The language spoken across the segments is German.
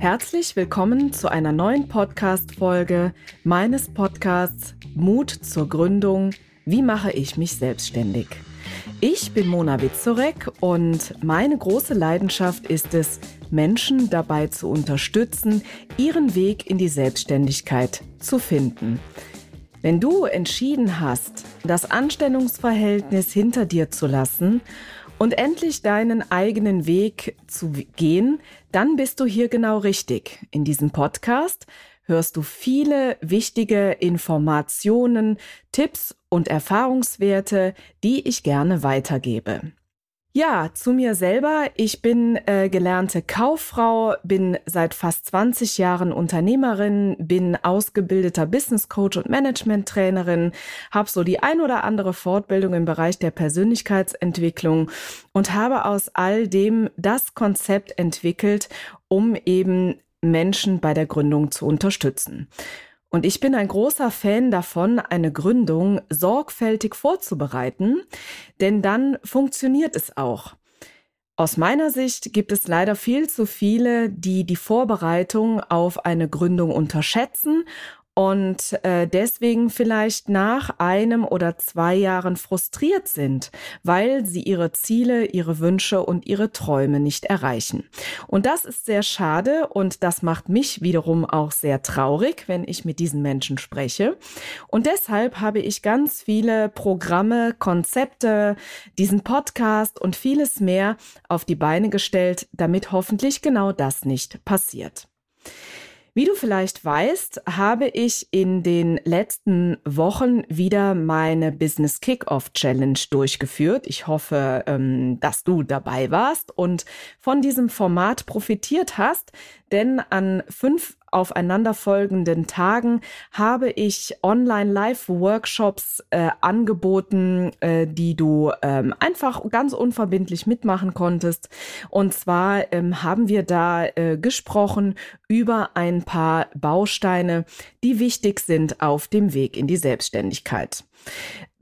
Herzlich willkommen zu einer neuen Podcast-Folge meines Podcasts Mut zur Gründung. Wie mache ich mich selbstständig? Ich bin Mona Witzorek und meine große Leidenschaft ist es, Menschen dabei zu unterstützen, ihren Weg in die Selbstständigkeit zu finden. Wenn du entschieden hast, das Anstellungsverhältnis hinter dir zu lassen und endlich deinen eigenen Weg zu gehen, dann bist du hier genau richtig. In diesem Podcast hörst du viele wichtige Informationen, Tipps und Erfahrungswerte, die ich gerne weitergebe. Ja, zu mir selber. Ich bin äh, gelernte Kauffrau, bin seit fast 20 Jahren Unternehmerin, bin ausgebildeter Business Coach und Management Trainerin, habe so die ein oder andere Fortbildung im Bereich der Persönlichkeitsentwicklung und habe aus all dem das Konzept entwickelt, um eben Menschen bei der Gründung zu unterstützen. Und ich bin ein großer Fan davon, eine Gründung sorgfältig vorzubereiten, denn dann funktioniert es auch. Aus meiner Sicht gibt es leider viel zu viele, die die Vorbereitung auf eine Gründung unterschätzen und äh, deswegen vielleicht nach einem oder zwei Jahren frustriert sind, weil sie ihre Ziele, ihre Wünsche und ihre Träume nicht erreichen. Und das ist sehr schade und das macht mich wiederum auch sehr traurig, wenn ich mit diesen Menschen spreche. Und deshalb habe ich ganz viele Programme, Konzepte, diesen Podcast und vieles mehr auf die Beine gestellt, damit hoffentlich genau das nicht passiert. Wie du vielleicht weißt, habe ich in den letzten Wochen wieder meine Business Kickoff Challenge durchgeführt. Ich hoffe, ähm, dass du dabei warst und von diesem Format profitiert hast, denn an fünf aufeinanderfolgenden Tagen habe ich Online-Live-Workshops äh, angeboten, äh, die du ähm, einfach ganz unverbindlich mitmachen konntest. Und zwar ähm, haben wir da äh, gesprochen über ein paar Bausteine, die wichtig sind auf dem Weg in die Selbstständigkeit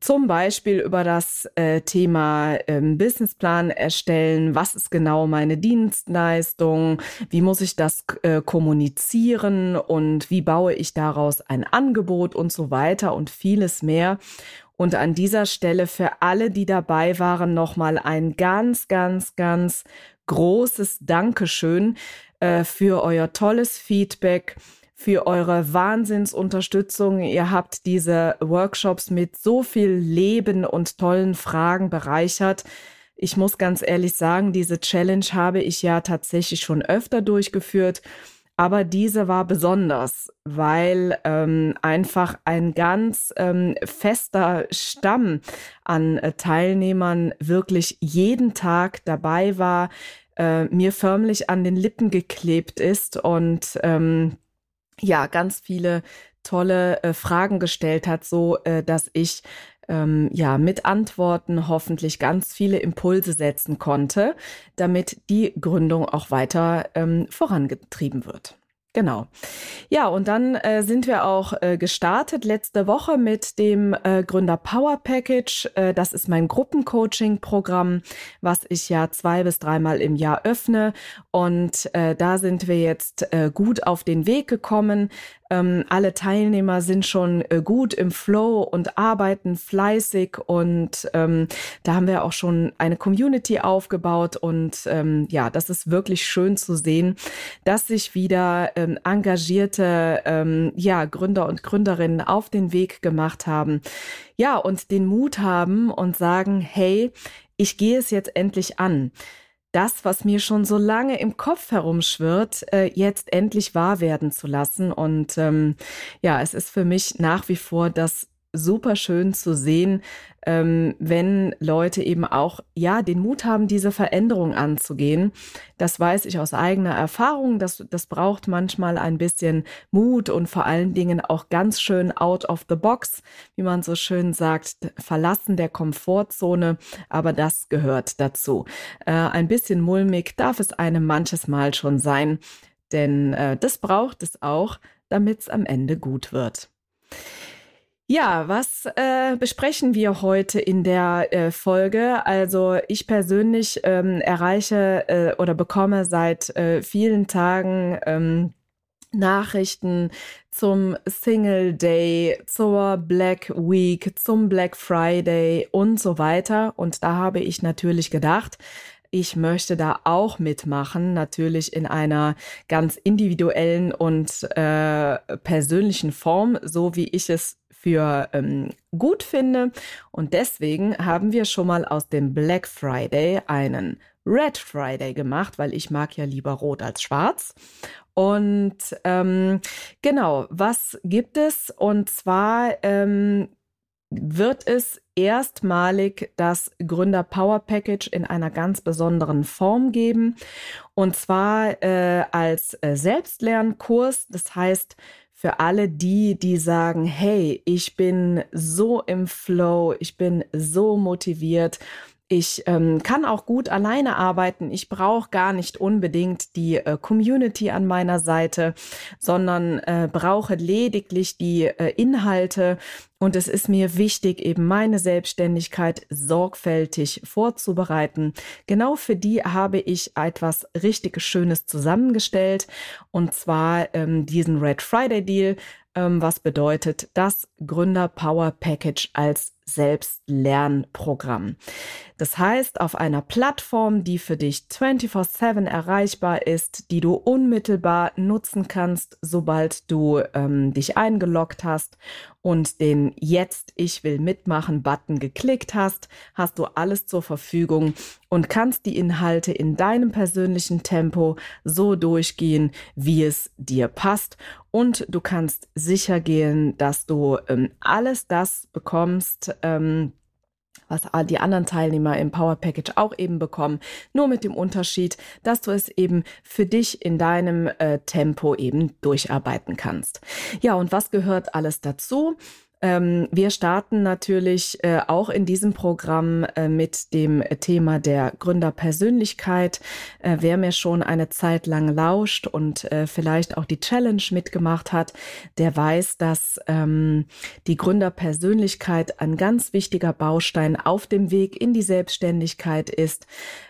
zum Beispiel über das äh, Thema ähm, Businessplan erstellen. Was ist genau meine Dienstleistung? Wie muss ich das äh, kommunizieren? Und wie baue ich daraus ein Angebot und so weiter und vieles mehr. Und an dieser Stelle für alle, die dabei waren, nochmal ein ganz, ganz, ganz großes Dankeschön äh, für euer tolles Feedback für eure Wahnsinnsunterstützung. Ihr habt diese Workshops mit so viel Leben und tollen Fragen bereichert. Ich muss ganz ehrlich sagen, diese Challenge habe ich ja tatsächlich schon öfter durchgeführt. Aber diese war besonders, weil ähm, einfach ein ganz ähm, fester Stamm an äh, Teilnehmern wirklich jeden Tag dabei war, äh, mir förmlich an den Lippen geklebt ist und ähm, ja ganz viele tolle äh, Fragen gestellt hat, so äh, dass ich ähm, ja mit Antworten hoffentlich ganz viele Impulse setzen konnte, damit die Gründung auch weiter ähm, vorangetrieben wird. Genau. Ja, und dann äh, sind wir auch äh, gestartet letzte Woche mit dem äh, Gründer Power Package. Äh, das ist mein Gruppencoaching-Programm, was ich ja zwei bis dreimal im Jahr öffne. Und äh, da sind wir jetzt äh, gut auf den Weg gekommen. Ähm, alle Teilnehmer sind schon äh, gut im Flow und arbeiten fleißig und ähm, da haben wir auch schon eine Community aufgebaut und ähm, ja, das ist wirklich schön zu sehen, dass sich wieder ähm, engagierte ähm, ja, Gründer und Gründerinnen auf den Weg gemacht haben. Ja, und den Mut haben und sagen, hey, ich gehe es jetzt endlich an das, was mir schon so lange im Kopf herumschwirrt, äh, jetzt endlich wahr werden zu lassen. Und ähm, ja, es ist für mich nach wie vor das super schön zu sehen, ähm, wenn Leute eben auch, ja, den Mut haben, diese Veränderung anzugehen. Das weiß ich aus eigener Erfahrung. Das, das braucht manchmal ein bisschen Mut und vor allen Dingen auch ganz schön out of the box, wie man so schön sagt, verlassen der Komfortzone. Aber das gehört dazu. Äh, ein bisschen mulmig darf es einem manches Mal schon sein, denn äh, das braucht es auch, damit es am Ende gut wird. Ja, was äh, besprechen wir heute in der äh, Folge? Also ich persönlich ähm, erreiche äh, oder bekomme seit äh, vielen Tagen ähm, Nachrichten zum Single Day, zur Black Week, zum Black Friday und so weiter. Und da habe ich natürlich gedacht, ich möchte da auch mitmachen, natürlich in einer ganz individuellen und äh, persönlichen Form, so wie ich es für ähm, gut finde. Und deswegen haben wir schon mal aus dem Black Friday einen Red Friday gemacht, weil ich mag ja lieber rot als schwarz. Und ähm, genau, was gibt es? Und zwar ähm, wird es erstmalig das Gründer Power Package in einer ganz besonderen Form geben. Und zwar äh, als äh, Selbstlernkurs. Das heißt, für alle die, die sagen, hey, ich bin so im Flow, ich bin so motiviert, ich ähm, kann auch gut alleine arbeiten. Ich brauche gar nicht unbedingt die äh, Community an meiner Seite, sondern äh, brauche lediglich die äh, Inhalte und es ist mir wichtig, eben meine Selbstständigkeit sorgfältig vorzubereiten. Genau für die habe ich etwas richtig Schönes zusammengestellt. Und zwar ähm, diesen Red Friday Deal, ähm, was bedeutet das Gründer Power Package als Selbstlernprogramm. Das heißt, auf einer Plattform, die für dich 24/7 erreichbar ist, die du unmittelbar nutzen kannst, sobald du ähm, dich eingeloggt hast und den Jetzt Ich will mitmachen Button geklickt hast, hast du alles zur Verfügung und kannst die Inhalte in deinem persönlichen Tempo so durchgehen, wie es dir passt. Und du kannst sicher gehen, dass du ähm, alles das bekommst, ähm, was die anderen Teilnehmer im Power Package auch eben bekommen. Nur mit dem Unterschied, dass du es eben für dich in deinem äh, Tempo eben durcharbeiten kannst. Ja, und was gehört alles dazu? Ähm, wir starten natürlich äh, auch in diesem Programm äh, mit dem Thema der Gründerpersönlichkeit. Äh, wer mir schon eine Zeit lang lauscht und äh, vielleicht auch die Challenge mitgemacht hat, der weiß, dass ähm, die Gründerpersönlichkeit ein ganz wichtiger Baustein auf dem Weg in die Selbstständigkeit ist,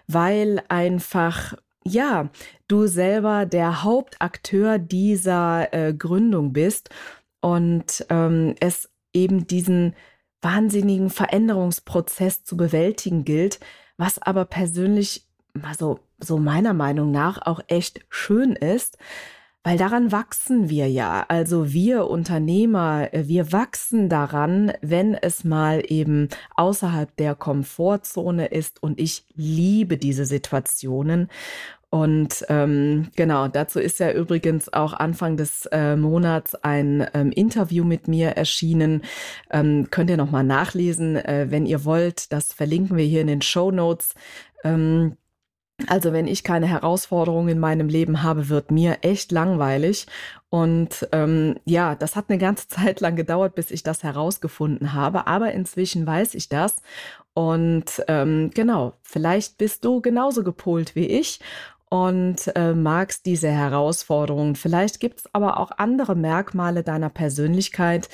weil einfach ja, du selber der Hauptakteur dieser äh, Gründung bist und ähm, es eben diesen wahnsinnigen Veränderungsprozess zu bewältigen gilt, was aber persönlich, also so meiner Meinung nach auch echt schön ist, weil daran wachsen wir ja. Also wir Unternehmer, wir wachsen daran, wenn es mal eben außerhalb der Komfortzone ist. Und ich liebe diese Situationen. Und ähm, genau, dazu ist ja übrigens auch Anfang des äh, Monats ein ähm, Interview mit mir erschienen. Ähm, könnt ihr nochmal nachlesen, äh, wenn ihr wollt. Das verlinken wir hier in den Show Notes. Ähm, also wenn ich keine Herausforderungen in meinem Leben habe, wird mir echt langweilig. Und ähm, ja, das hat eine ganze Zeit lang gedauert, bis ich das herausgefunden habe. Aber inzwischen weiß ich das. Und ähm, genau, vielleicht bist du genauso gepolt wie ich und äh, magst diese Herausforderungen. Vielleicht gibt es aber auch andere Merkmale deiner Persönlichkeit,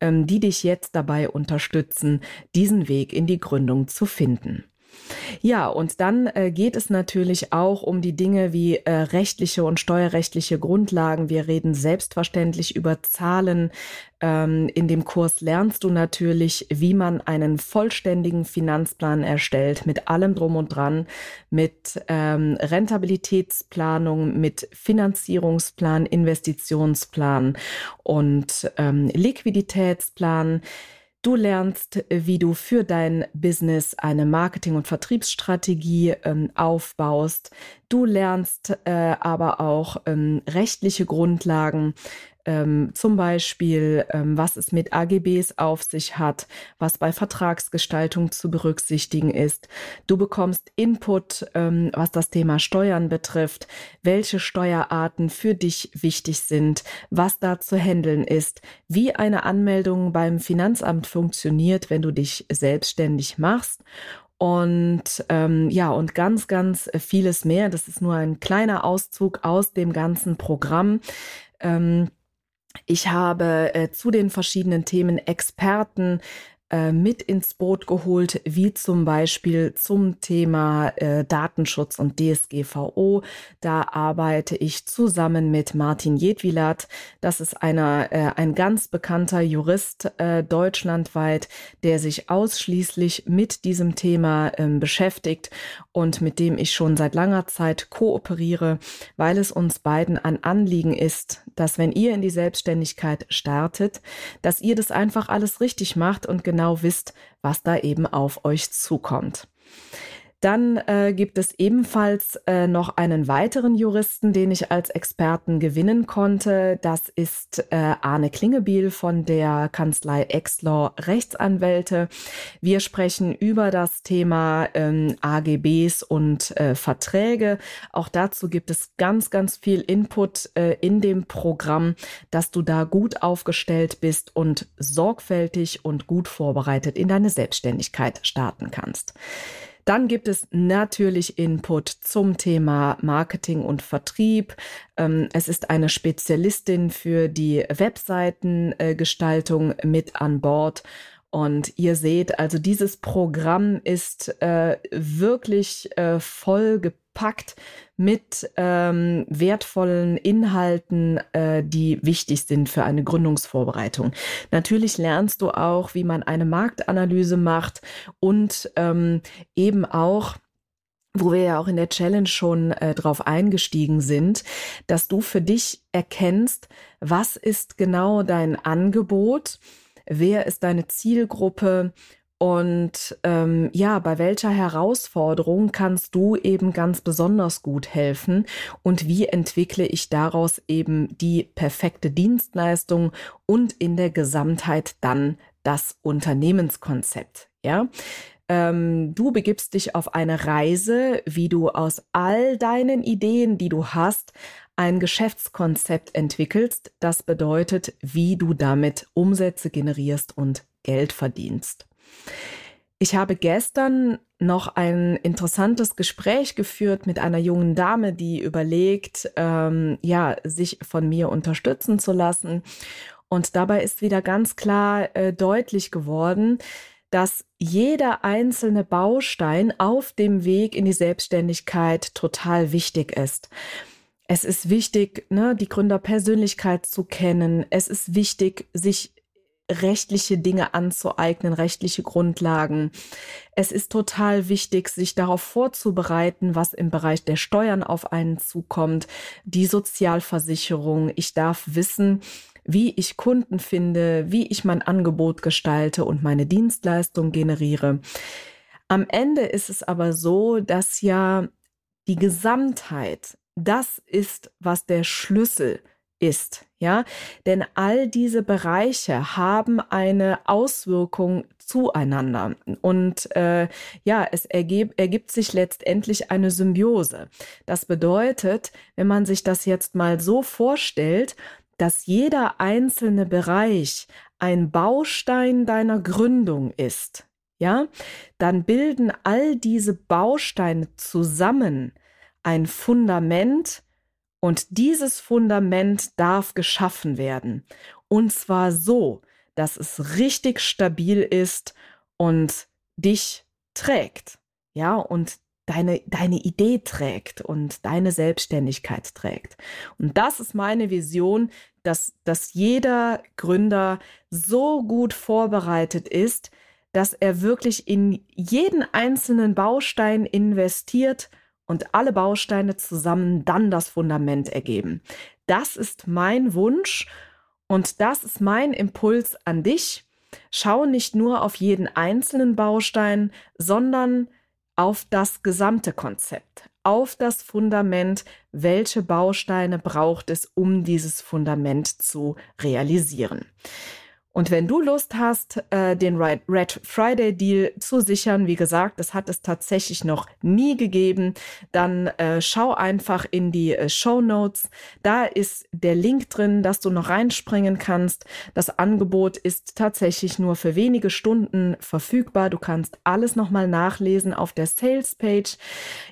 ähm, die dich jetzt dabei unterstützen, diesen Weg in die Gründung zu finden. Ja, und dann äh, geht es natürlich auch um die Dinge wie äh, rechtliche und steuerrechtliche Grundlagen. Wir reden selbstverständlich über Zahlen. Ähm, in dem Kurs lernst du natürlich, wie man einen vollständigen Finanzplan erstellt, mit allem drum und dran, mit ähm, Rentabilitätsplanung, mit Finanzierungsplan, Investitionsplan und ähm, Liquiditätsplan. Du lernst, wie du für dein Business eine Marketing- und Vertriebsstrategie ähm, aufbaust. Du lernst äh, aber auch ähm, rechtliche Grundlagen, ähm, zum Beispiel, ähm, was es mit AGBs auf sich hat, was bei Vertragsgestaltung zu berücksichtigen ist. Du bekommst Input, ähm, was das Thema Steuern betrifft, welche Steuerarten für dich wichtig sind, was da zu handeln ist, wie eine Anmeldung beim Finanzamt funktioniert, wenn du dich selbstständig machst und ähm, ja, und ganz, ganz vieles mehr. Das ist nur ein kleiner Auszug aus dem ganzen Programm. Ähm, Ich habe äh, zu den verschiedenen Themen Experten äh, mit ins Boot geholt, wie zum Beispiel zum Thema äh, Datenschutz und DSGVO. Da arbeite ich zusammen mit Martin Jedwilat. Das ist einer, äh, ein ganz bekannter Jurist äh, deutschlandweit, der sich ausschließlich mit diesem Thema ähm, beschäftigt und mit dem ich schon seit langer Zeit kooperiere, weil es uns beiden ein Anliegen ist, dass wenn ihr in die Selbstständigkeit startet, dass ihr das einfach alles richtig macht und genau genau wisst, was da eben auf euch zukommt. Dann äh, gibt es ebenfalls äh, noch einen weiteren Juristen, den ich als Experten gewinnen konnte. Das ist äh, Arne Klingebiel von der Kanzlei Exlaw Rechtsanwälte. Wir sprechen über das Thema ähm, AGBs und äh, Verträge. Auch dazu gibt es ganz, ganz viel Input äh, in dem Programm, dass du da gut aufgestellt bist und sorgfältig und gut vorbereitet in deine Selbstständigkeit starten kannst. Dann gibt es natürlich Input zum Thema Marketing und Vertrieb. Ähm, es ist eine Spezialistin für die Webseitengestaltung mit an Bord. Und ihr seht, also dieses Programm ist äh, wirklich äh, voll gepackt mit ähm, wertvollen Inhalten, äh, die wichtig sind für eine Gründungsvorbereitung. Natürlich lernst du auch, wie man eine Marktanalyse macht und ähm, eben auch, wo wir ja auch in der Challenge schon äh, drauf eingestiegen sind, dass du für dich erkennst, was ist genau dein Angebot, wer ist deine Zielgruppe und ähm, ja, bei welcher Herausforderung kannst du eben ganz besonders gut helfen und wie entwickle ich daraus eben die perfekte Dienstleistung und in der Gesamtheit dann das Unternehmenskonzept. Ja, ähm, du begibst dich auf eine Reise, wie du aus all deinen Ideen, die du hast, ein Geschäftskonzept entwickelst. Das bedeutet, wie du damit Umsätze generierst und Geld verdienst. Ich habe gestern noch ein interessantes Gespräch geführt mit einer jungen Dame, die überlegt, ähm, ja, sich von mir unterstützen zu lassen. Und dabei ist wieder ganz klar äh, deutlich geworden, dass jeder einzelne Baustein auf dem Weg in die Selbstständigkeit total wichtig ist. Es ist wichtig, ne, die Gründerpersönlichkeit zu kennen. Es ist wichtig, sich rechtliche Dinge anzueignen, rechtliche Grundlagen. Es ist total wichtig, sich darauf vorzubereiten, was im Bereich der Steuern auf einen zukommt, die Sozialversicherung. Ich darf wissen, wie ich Kunden finde, wie ich mein Angebot gestalte und meine Dienstleistung generiere. Am Ende ist es aber so, dass ja die Gesamtheit das ist, was der Schlüssel ist, ja, denn all diese Bereiche haben eine Auswirkung zueinander. Und äh, ja, es ergeb, ergibt sich letztendlich eine Symbiose. Das bedeutet, wenn man sich das jetzt mal so vorstellt, dass jeder einzelne Bereich ein Baustein deiner Gründung ist, ja, dann bilden all diese Bausteine zusammen ein Fundament, und dieses Fundament darf geschaffen werden. Und zwar so, dass es richtig stabil ist und dich trägt. Ja, und deine, deine Idee trägt und deine Selbstständigkeit trägt. Und das ist meine Vision, dass, dass jeder Gründer so gut vorbereitet ist, dass er wirklich in jeden einzelnen Baustein investiert und alle Bausteine zusammen dann das Fundament ergeben. Das ist mein Wunsch und das ist mein Impuls an dich. Schau nicht nur auf jeden einzelnen Baustein, sondern auf das gesamte Konzept, auf das Fundament, welche Bausteine braucht es, um dieses Fundament zu realisieren. Und wenn du Lust hast, äh, den Red Friday Deal zu sichern, wie gesagt, das hat es tatsächlich noch nie gegeben, dann äh, schau einfach in die äh, Show Notes. Da ist der Link drin, dass du noch reinspringen kannst. Das Angebot ist tatsächlich nur für wenige Stunden verfügbar. Du kannst alles nochmal nachlesen auf der Sales Page.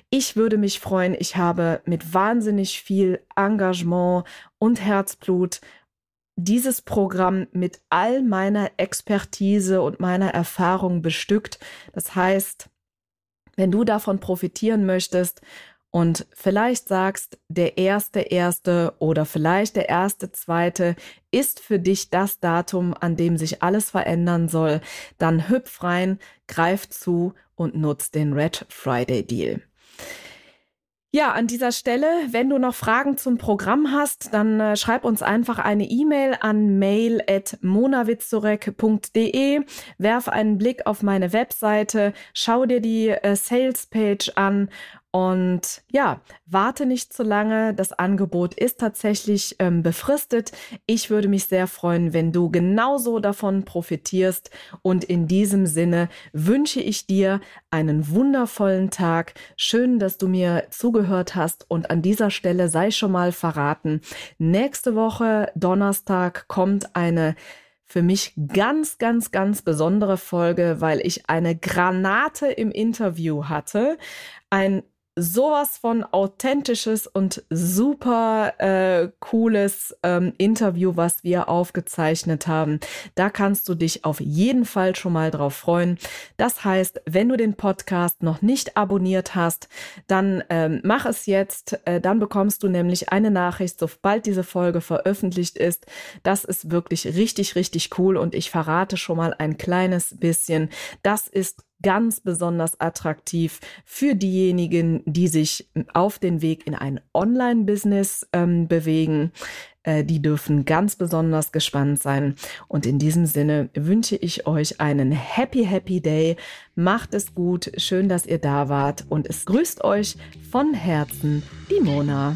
Ich würde mich freuen. Ich habe mit wahnsinnig viel Engagement und Herzblut dieses Programm mit all meiner Expertise und meiner Erfahrung bestückt. Das heißt, wenn du davon profitieren möchtest und vielleicht sagst, der erste erste oder vielleicht der erste zweite ist für dich das Datum, an dem sich alles verändern soll, dann hüpf rein, greif zu und nutz den Red Friday Deal. Ja, an dieser Stelle, wenn du noch Fragen zum Programm hast, dann äh, schreib uns einfach eine E-Mail an mail@monawitzorek.de, werf einen Blick auf meine Webseite, schau dir die äh, Sales Page an und ja, warte nicht zu lange. Das Angebot ist tatsächlich ähm, befristet. Ich würde mich sehr freuen, wenn du genauso davon profitierst. Und in diesem Sinne wünsche ich dir einen wundervollen Tag. Schön, dass du mir zugehört hast. Und an dieser Stelle sei schon mal verraten. Nächste Woche, Donnerstag, kommt eine für mich ganz, ganz, ganz besondere Folge, weil ich eine Granate im Interview hatte. Ein sowas von authentisches und super äh, cooles ähm, Interview, was wir aufgezeichnet haben. Da kannst du dich auf jeden Fall schon mal drauf freuen. Das heißt, wenn du den Podcast noch nicht abonniert hast, dann ähm, mach es jetzt. Äh, dann bekommst du nämlich eine Nachricht, sobald diese Folge veröffentlicht ist. Das ist wirklich richtig, richtig cool und ich verrate schon mal ein kleines bisschen. Das ist ganz besonders attraktiv für diejenigen, die sich auf den Weg in ein Online-Business ähm, bewegen. Äh, die dürfen ganz besonders gespannt sein. Und in diesem Sinne wünsche ich euch einen Happy, Happy Day. Macht es gut. Schön, dass ihr da wart. Und es grüßt euch von Herzen die Mona.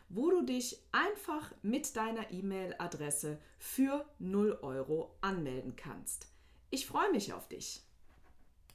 wo du dich einfach mit deiner E-Mail-Adresse für 0 Euro anmelden kannst. Ich freue mich auf dich.